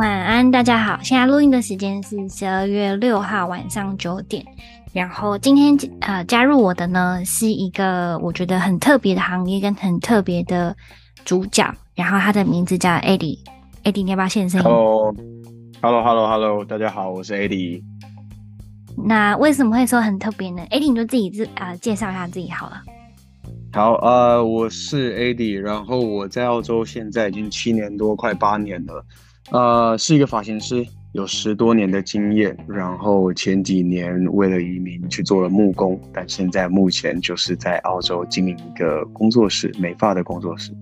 晚安，大家好。现在录音的时间是十二月六号晚上九点。然后今天呃加入我的呢是一个我觉得很特别的行业跟很特别的主角。然后他的名字叫 Eddie。Eddie，你要不要现身？Hello，Hello，Hello，Hello，大家好，我是 Eddie。那为什么会说很特别呢？Eddie，你就自己自呃介绍一下自己好了。好，呃，我是 Eddie，然后我在澳洲现在已经七年多，快八年了，呃，是一个发型师，有十多年的经验。然后前几年为了移民去做了木工，但现在目前就是在澳洲经营一个工作室，美发的工作室。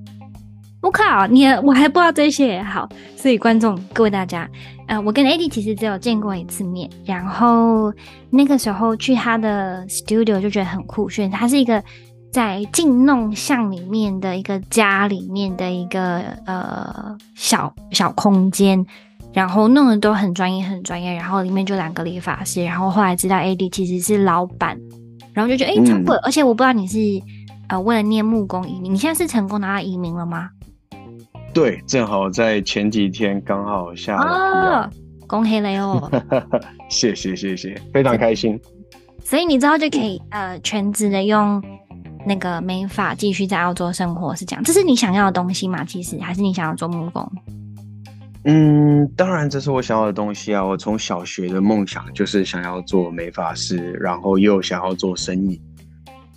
我靠，你我还不知道这些好，所以观众各位大家，呃，我跟 Eddie 其实只有见过一次面，然后那个时候去他的 studio 就觉得很酷炫，他是一个。在进弄巷里面的一个家里面的一个呃小小空间，然后弄得都很专业很专业，然后里面就两个理发师，然后后来知道 Eddie 其实是老板，然后就觉得哎，成、欸、功、嗯，而且我不知道你是呃为了念木工移民，你现在是成功拿到移民了吗？对，正好在前几天刚好下了、哦，恭喜你哦！谢谢谢谢，非常开心。所以你之后就可以呃全职的用。那个美法继续在澳洲生活是这样，这是你想要的东西吗？其实还是你想要做木工？嗯，当然这是我想要的东西啊！我从小学的梦想就是想要做美发师，然后又想要做生意。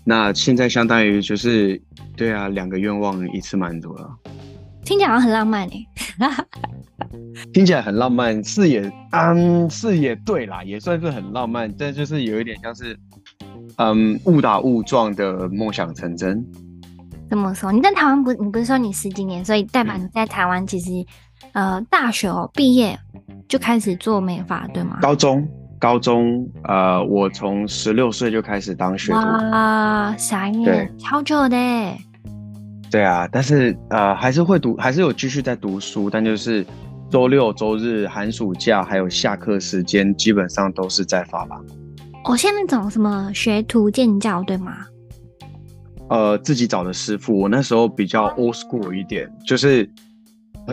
那现在相当于就是，对啊，两个愿望一次满足了。听起来好像很浪漫诶、欸，听起来很浪漫，是也，嗯，是也对啦，也算是很浪漫，但就是有一点像是。嗯，误打误撞的梦想成真。怎么说？你在台湾不？你不是说你十几年，所以代表你在台湾其实，呃，大学哦毕业就开始做美发，对吗？高中，高中，呃，我从十六岁就开始当学徒。哇，傻眼，超久的。对啊，但是呃，还是会读，还是有继续在读书，但就是周六、周日、寒暑假还有下课时间，基本上都是在发廊。我、哦、现在那种什么学徒见教，对吗？呃，自己找的师傅。我那时候比较 old school 一点，就是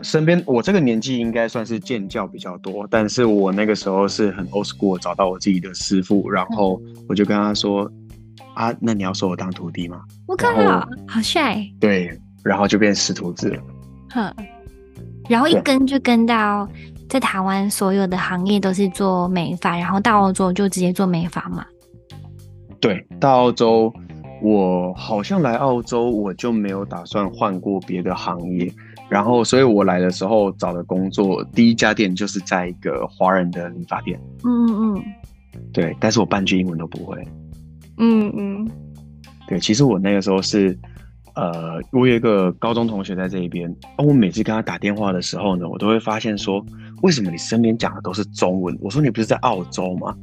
身边我这个年纪应该算是见教比较多，但是我那个时候是很 old school，找到我自己的师傅，然后我就跟他说：“啊，那你要收我当徒弟吗？”我靠，好帅！对，然后就变师徒制了。哼，然后一跟就跟到。在台湾，所有的行业都是做美发，然后到澳洲就直接做美发嘛。对，到澳洲，我好像来澳洲，我就没有打算换过别的行业。然后，所以我来的时候找的工作，第一家店就是在一个华人的理发店。嗯嗯嗯。对，但是我半句英文都不会。嗯嗯。对，其实我那个时候是。呃，我有一个高中同学在这一边，哦，我每次跟他打电话的时候呢，我都会发现说，为什么你身边讲的都是中文？我说你不是在澳洲吗？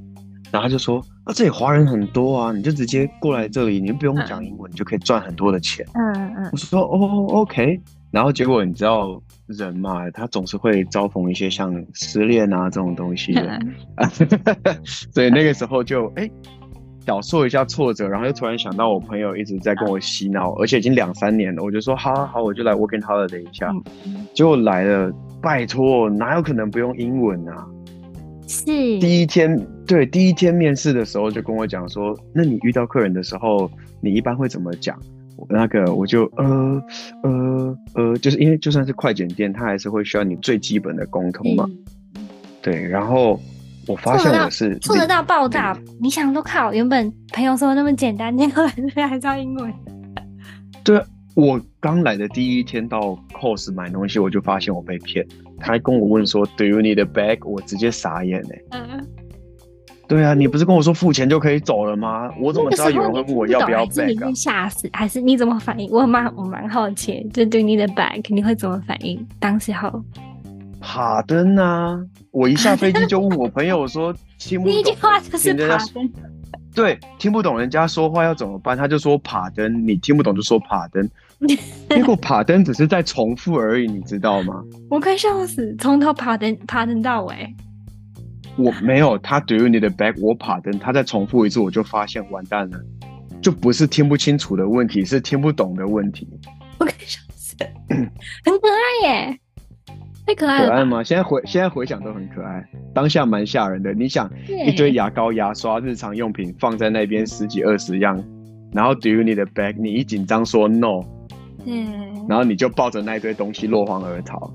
然后他就说，啊，这里华人很多啊，你就直接过来这里，你就不用讲英文，你就可以赚很多的钱。嗯嗯。我说，哦，OK。然后结果你知道人嘛，他总是会遭逢一些像失恋啊这种东西的，所以那个时候就哎。欸小受一下挫折，然后又突然想到我朋友一直在跟我洗脑，而且已经两三年了，我就说好好好，我就来 working holiday 一下。结果来了，拜托，哪有可能不用英文啊？是第一天，对，第一天面试的时候就跟我讲说，那你遇到客人的时候，你一般会怎么讲？那个我就呃呃呃，就是因为就算是快剪店，他还是会需要你最基本的沟通嘛。对，然后。我发现我是做得到爆炸，你想都靠，原本朋友说那么简单，结果还教英文。对，我刚来的第一天到 Cost 买东西，我就发现我被骗。他还跟我问说，Do you need a bag？我直接傻眼哎。嗯。对啊，你不是跟我说付钱就可以走了吗？我怎么知道有人会问我要不要 bag？吓死，还是你怎么反应？我蛮我蛮好奇，就 you need a bag？你会怎么反应？当时候。帕登啊！我一下飞机就问我朋友说：“听不懂。”第一句话就是帕登。对，听不懂人家说话要怎么办？他就说帕登，你听不懂就说帕登。结果帕登只是在重复而已，你知道吗？我快笑死，从头帕登帕登到尾。我没有，他 Do you need a bag？我帕登，他再重复一次，我就发现完蛋了，就不是听不清楚的问题，是听不懂的问题。我快笑死，很可爱耶。太可爱了，可爱吗？现在回现在回想都很可爱，当下蛮吓人的。你想一堆牙膏、牙刷、日常用品放在那边十几二十样，然后 Do you need a bag？你一紧张说 No，嗯，然后你就抱着那一堆东西落荒而逃。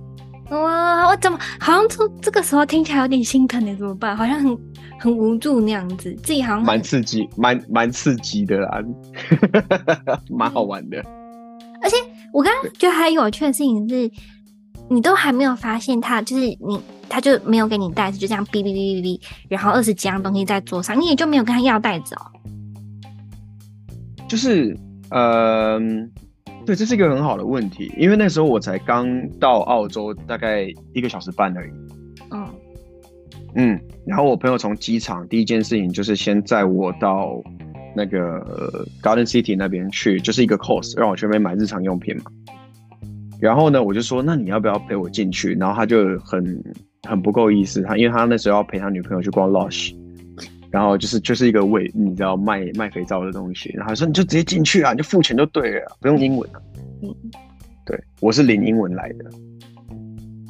哇，我怎么好像这这个时候听起来有点心疼你怎么办？好像很很无助那样子，自己好像蛮刺激，蛮蛮刺激的啦，蛮好玩的。而且我刚刚觉得还有趣的事情是。你都还没有发现他，就是你，他就没有给你袋子，就这样哔哔哔哔哔，然后二十几样东西在桌上，你也就没有跟他要袋子哦。就是，呃，对，这是一个很好的问题，因为那时候我才刚到澳洲，大概一个小时半而已。嗯，嗯，然后我朋友从机场第一件事情就是先载我到那个 Garden City 那边去，就是一个 course，让我去那边买日常用品嘛。然后呢，我就说，那你要不要陪我进去？然后他就很很不够意思，他因为他那时候要陪他女朋友去逛 Lush，然后就是就是一个为你知道卖卖肥皂的东西，然后他说你就直接进去啊，你就付钱就对了，不用英文啊。嗯，对，我是零英文来的。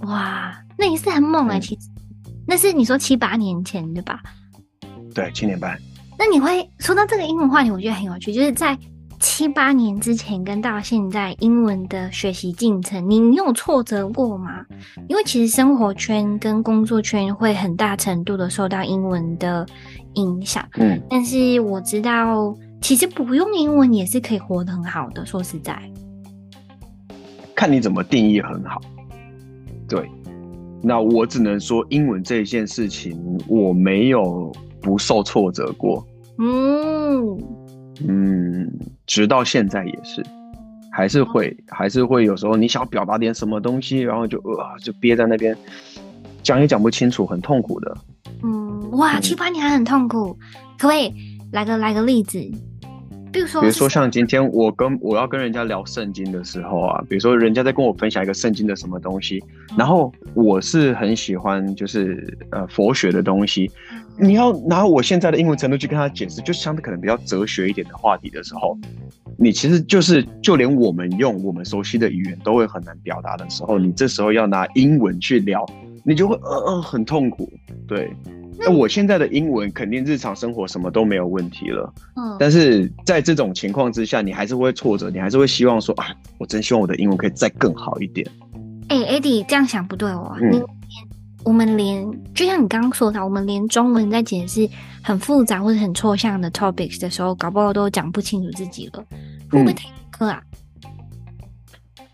哇，那也是很猛哎、欸，其实、嗯、那是你说七八年前对吧？对，七年半。那你会说到这个英文话题，我觉得很有趣，就是在。七八年之前跟到现在，英文的学习进程，你你有挫折过吗？因为其实生活圈跟工作圈会很大程度的受到英文的影响。嗯，但是我知道，其实不用英文也是可以活得很好的。说实在，看你怎么定义很好。对，那我只能说，英文这件事情，我没有不受挫折过。嗯。嗯，直到现在也是，还是会，还是会有时候你想表达点什么东西，然后就呃，就憋在那边，讲也讲不清楚，很痛苦的。嗯，哇，七八年还很痛苦，可不可以来个来个例子？比如说，比如说像今天我跟我要跟人家聊圣经的时候啊，比如说人家在跟我分享一个圣经的什么东西，然后我是很喜欢就是呃佛学的东西。你要拿我现在的英文程度去跟他解释，就相对可能比较哲学一点的话题的时候，你其实就是就连我们用我们熟悉的语言都会很难表达的时候，你这时候要拿英文去聊，你就会呃呃很痛苦。对，那我现在的英文肯定日常生活什么都没有问题了。嗯，但是在这种情况之下，你还是会挫折，你还是会希望说啊，我真希望我的英文可以再更好一点。哎、欸，Eddie 这样想不对哦。嗯。我们连就像你刚刚说的，我们连中文在解释很复杂或者很抽象的 topics 的时候，搞不好都讲不清楚自己了，会不会太苛啊？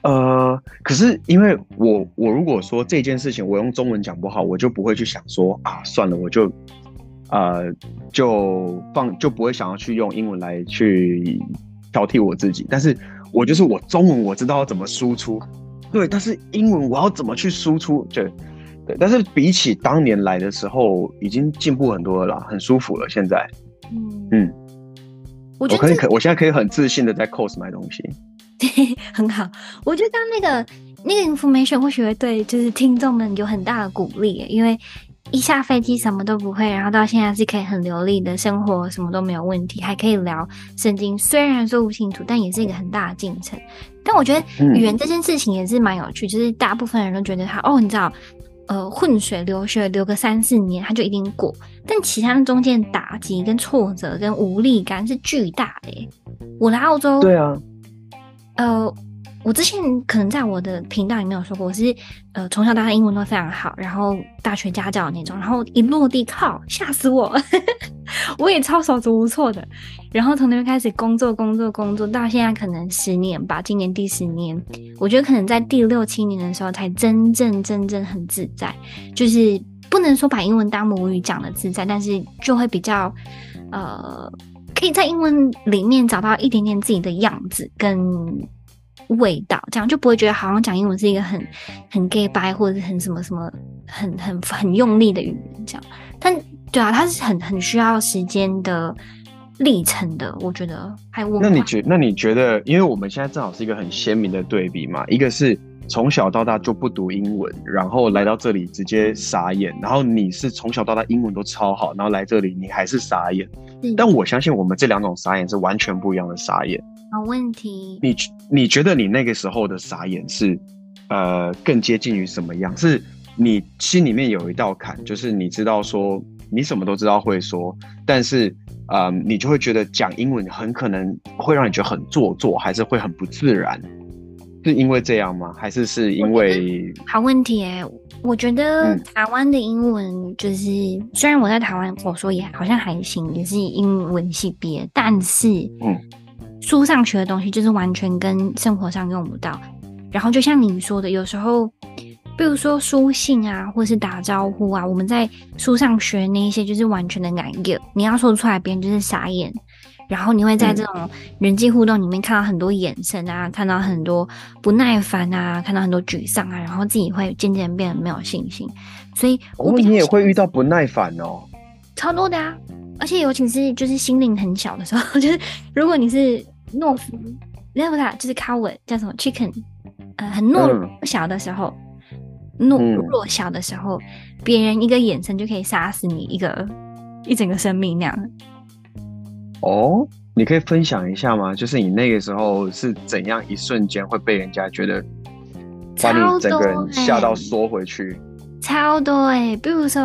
呃，可是因为我我如果说这件事情我用中文讲不好，我就不会去想说啊，算了，我就呃就放就不会想要去用英文来去挑剔我自己。但是我就是我中文我知道要怎么输出，对，但是英文我要怎么去输出？对对，但是比起当年来的时候，已经进步很多了啦，很舒服了。现在，嗯嗯，我觉得我可以可，我现在可以很自信的在 COS 买东西，对，很好。我觉得刚刚那个那个 information 或许会对就是听众们有很大的鼓励，因为一下飞机什么都不会，然后到现在是可以很流利的生活，什么都没有问题，还可以聊圣经。虽然说不清楚，但也是一个很大的进程。但我觉得语言这件事情也是蛮有趣，嗯、就是大部分人都觉得他哦，你知道。呃，混水流学留个三四年，他就一定过。但其他的中间打击、跟挫折、跟无力感是巨大的耶。我来澳洲，对啊，呃。我之前可能在我的频道里面有说过，我是呃从小到大英文都非常好，然后大学家教那种，然后一落地靠吓死我，我也超手足无措的。然后从那边开始工作工作工作，到现在可能十年吧，今年第十年，我觉得可能在第六七年的时候才真正真正很自在，就是不能说把英文当母语讲的自在，但是就会比较呃可以在英文里面找到一点点自己的样子跟。味道，这样就不会觉得好像讲英文是一个很很 gay 掰或者是很什么什么很很很用力的语言这样。但对啊，它是很很需要时间的历程的，我觉得还我。那你觉那你觉得，因为我们现在正好是一个很鲜明的对比嘛，一个是从小到大就不读英文，然后来到这里直接傻眼，然后你是从小到大英文都超好，然后来这里你还是傻眼。是但我相信我们这两种傻眼是完全不一样的傻眼。好问题，你你觉得你那个时候的傻眼是呃更接近于什么样？是你心里面有一道坎，就是你知道说你什么都知道会说，但是嗯你就会觉得讲英文很可能会让你觉得很做作，还是会很不自然？是因为这样吗？还是是因为？好问题哎、欸，我觉得台湾的英文就是，嗯、虽然我在台湾我说也好像还行，也是英文系毕业，但是嗯，书上学的东西就是完全跟生活上用不到。然后就像你说的，有时候，比如说书信啊，或是打招呼啊，我们在书上学那一些就是完全的难用，你要说出来，别人就是傻眼。然后你会在这种人际互动里面看到很多眼神啊，嗯、看到很多不耐烦啊，看到很多沮丧啊，然后自己会渐渐变得没有信心。所以我，哦，你也会遇到不耐烦哦，超多的啊！而且尤其是就是心灵很小的时候，就是如果你是懦夫，那不是就是 coward 叫什么 chicken，呃，很懦弱小的时候，嗯、懦弱小的时候，别人一个眼神就可以杀死你一个一整个生命那样。哦，你可以分享一下吗？就是你那个时候是怎样一瞬间会被人家觉得把你整个人吓到缩回去？超多哎、欸，比如说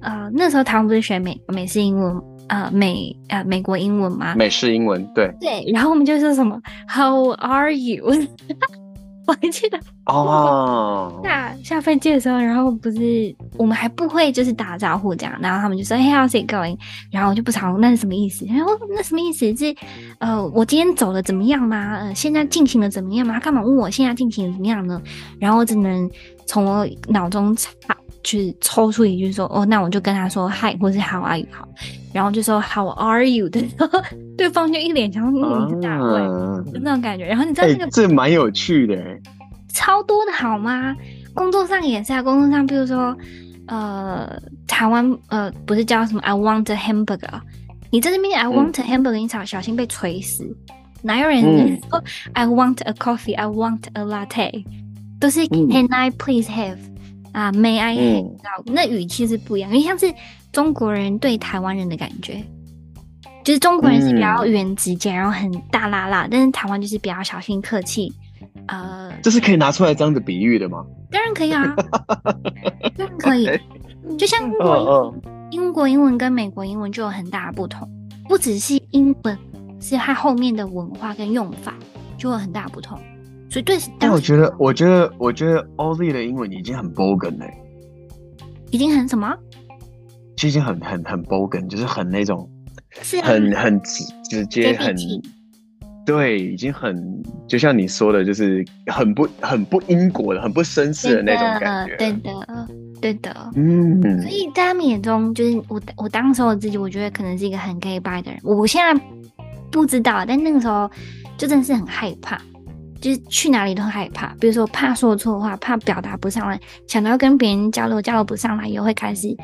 呃，那时候他们不是学美美式英文呃美呃美国英文吗？美式英文对对，然后我们就说什么 How are you？我还记得哦，下下飞机的时候，然后不是我们还不会就是打招呼这样，然后他们就说 Hey how's it going？然后我就不常那是什么意思？然后那什么意思？是呃我今天走的怎么样吗？呃现在进行的怎么样吗？他干嘛问我现在进行的怎么样呢？然后我只能从我脑中插去抽出一句说哦，那我就跟他说 Hi 或是 How are you 好，然后就说 How are you 的时候，对方就一脸像你是大会就那种感觉。然后你知道这个、欸、这蛮有趣的，超多的好吗？工作上也是啊，工作上比如说呃台湾呃不是叫什么 I want a hamburger，你在这边 I want a hamburger，你小小心被锤死。哪有人说 I want a coffee，I want a latte，都是 Can I please have？啊，May I？、嗯、那语气是不一样，因为像是中国人对台湾人的感觉，就是中国人是比较语言直接，嗯、然后很大啦啦，但是台湾就是比较小心客气。呃，这是可以拿出来这样子比喻的吗？当然可以啊，当然可以。就像英国英国英文跟美国英文就有很大的不同，不只是英文，是它后面的文化跟用法就有很大的不同。所以对，但我觉得，我觉得，我觉得 Ozzy 的英文已经很 bogan 嘞，已经很什么？其实很很很 bogan，就是很那种，很很直直接，很对，已经很就像你说的，就是很不很不英国的，很不绅士的那种感觉。对的，对的，嗯。所以在他们眼中，就是我我当时我自己，我觉得可能是一个很 gay bye 的人。我现在不知道，但那个时候就真的是很害怕。就是去哪里都害怕，比如说怕说错话，怕表达不上来，想到要跟别人交流交流不上来，也会开始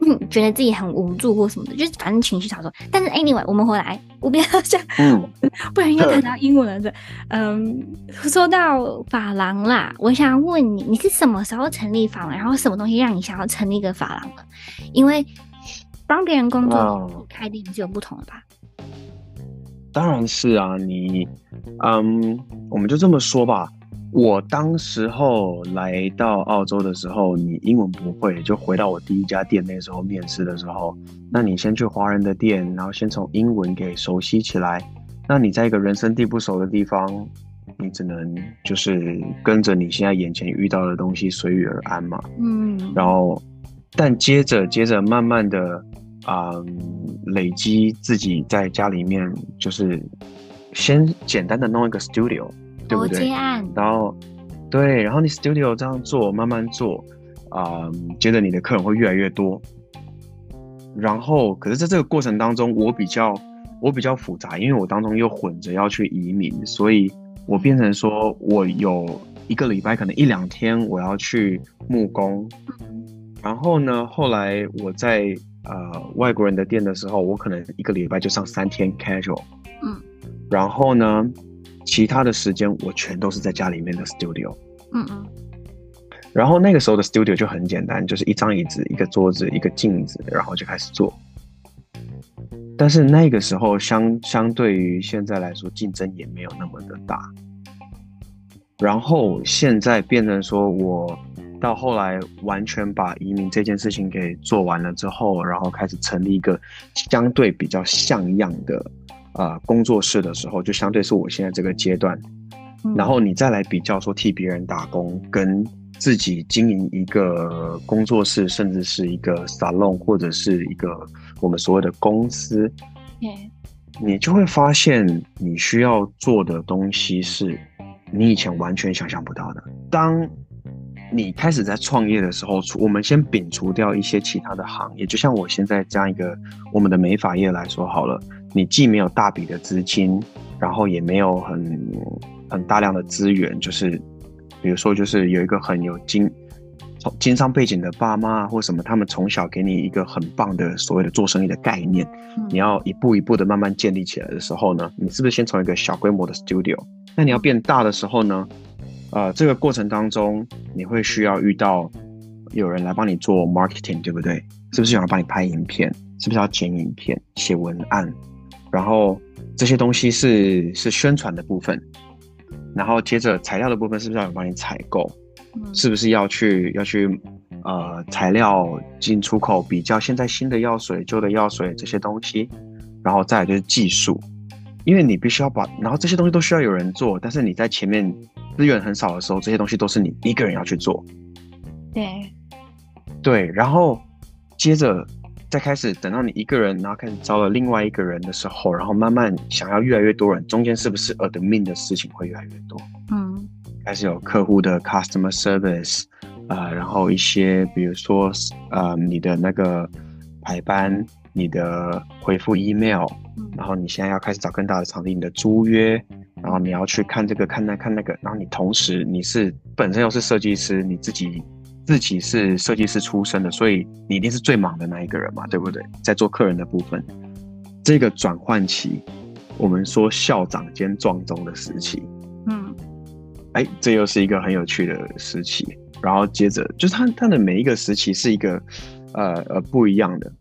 嗯觉得自己很无助或什么的，就是反正情绪操作。但是 anyway，我们回来，我不要这样，嗯、不然又谈到英文了。嗯，说到法郎啦，我想问你，你是什么时候成立法郎？然后什么东西让你想要成立一个法郎的？因为帮别人工作开店是有不同的吧？当然是啊，你，嗯，我们就这么说吧。我当时候来到澳洲的时候，你英文不会，就回到我第一家店那时候面试的时候，那你先去华人的店，然后先从英文给熟悉起来。那你在一个人生地不熟的地方，你只能就是跟着你现在眼前遇到的东西随遇而安嘛。嗯，然后，但接着接着慢慢的。啊、嗯，累积自己在家里面，就是先简单的弄一个 studio，对不对？然后，对，然后你 studio 这样做，慢慢做，啊、嗯，接着你的客人会越来越多。然后，可是在这个过程当中，我比较我比较复杂，因为我当中又混着要去移民，所以我变成说我有一个礼拜可能一两天我要去木工，然后呢，后来我在。呃，外国人的店的时候，我可能一个礼拜就上三天 casual，嗯，然后呢，其他的时间我全都是在家里面的 studio，嗯嗯，然后那个时候的 studio 就很简单，就是一张椅子、一个桌子、一个镜子，然后就开始做。但是那个时候相相对于现在来说，竞争也没有那么的大，然后现在变成说，我到后来完全把移民这件事情给做完了之后，然后开始成立一个相对比较像样的呃工作室的时候，就相对是我现在这个阶段。嗯、然后你再来比较说替别人打工，跟自己经营一个工作室，甚至是一个 salon 或者是一个我们所谓的公司，你就会发现你需要做的东西是。你以前完全想象不到的。当你开始在创业的时候，我们先摒除掉一些其他的行业，就像我现在这样一个我们的美发业来说好了，你既没有大笔的资金，然后也没有很很大量的资源，就是比如说就是有一个很有经经商背景的爸妈或什么，他们从小给你一个很棒的所谓的做生意的概念，你要一步一步的慢慢建立起来的时候呢，你是不是先从一个小规模的 studio？那你要变大的时候呢，呃，这个过程当中你会需要遇到有人来帮你做 marketing，对不对？是不是有人帮你拍影片？是不是要剪影片、写文案？然后这些东西是是宣传的部分，然后接着材料的部分是不是要有人帮你采购？是不是要去要去呃材料进出口比较现在新的药水、旧的药水这些东西？然后再来就是技术。因为你必须要把，然后这些东西都需要有人做，但是你在前面资源很少的时候，这些东西都是你一个人要去做。对，对，然后接着再开始等到你一个人，然后开始招了另外一个人的时候，然后慢慢想要越来越多人，中间是不是 admin 的事情会越来越多？嗯，开始有客户的 customer service，呃，然后一些比如说呃你的那个排班。你的回复 email，然后你现在要开始找更大的场地，你的租约，然后你要去看这个看那看那个，然后你同时你是本身又是设计师，你自己自己是设计师出身的，所以你一定是最忙的那一个人嘛，对不对？在做客人的部分，这个转换期，我们说校长兼撞钟的时期，嗯，哎，这又是一个很有趣的时期，然后接着就是他他的每一个时期是一个呃呃不一样的。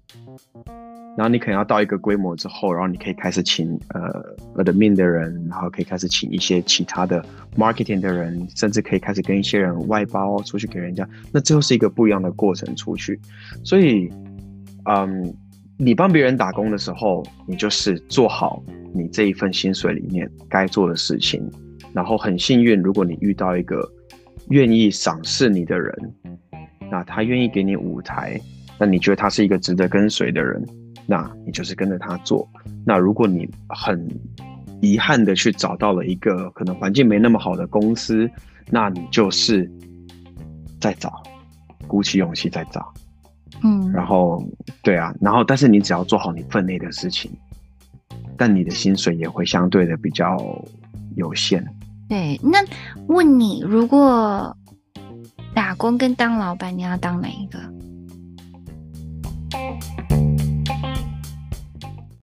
然后你可能要到一个规模之后，然后你可以开始请呃 admin 的人，然后可以开始请一些其他的 marketing 的人，甚至可以开始跟一些人外包出去给人家。那这又是一个不一样的过程出去。所以，嗯，你帮别人打工的时候，你就是做好你这一份薪水里面该做的事情。然后很幸运，如果你遇到一个愿意赏识你的人，那他愿意给你舞台，那你觉得他是一个值得跟随的人。那你就是跟着他做。那如果你很遗憾的去找到了一个可能环境没那么好的公司，那你就是再找，鼓起勇气再找。嗯，然后对啊，然后但是你只要做好你分内的事情，但你的薪水也会相对的比较有限。对，那问你，如果打工跟当老板，你要当哪一个？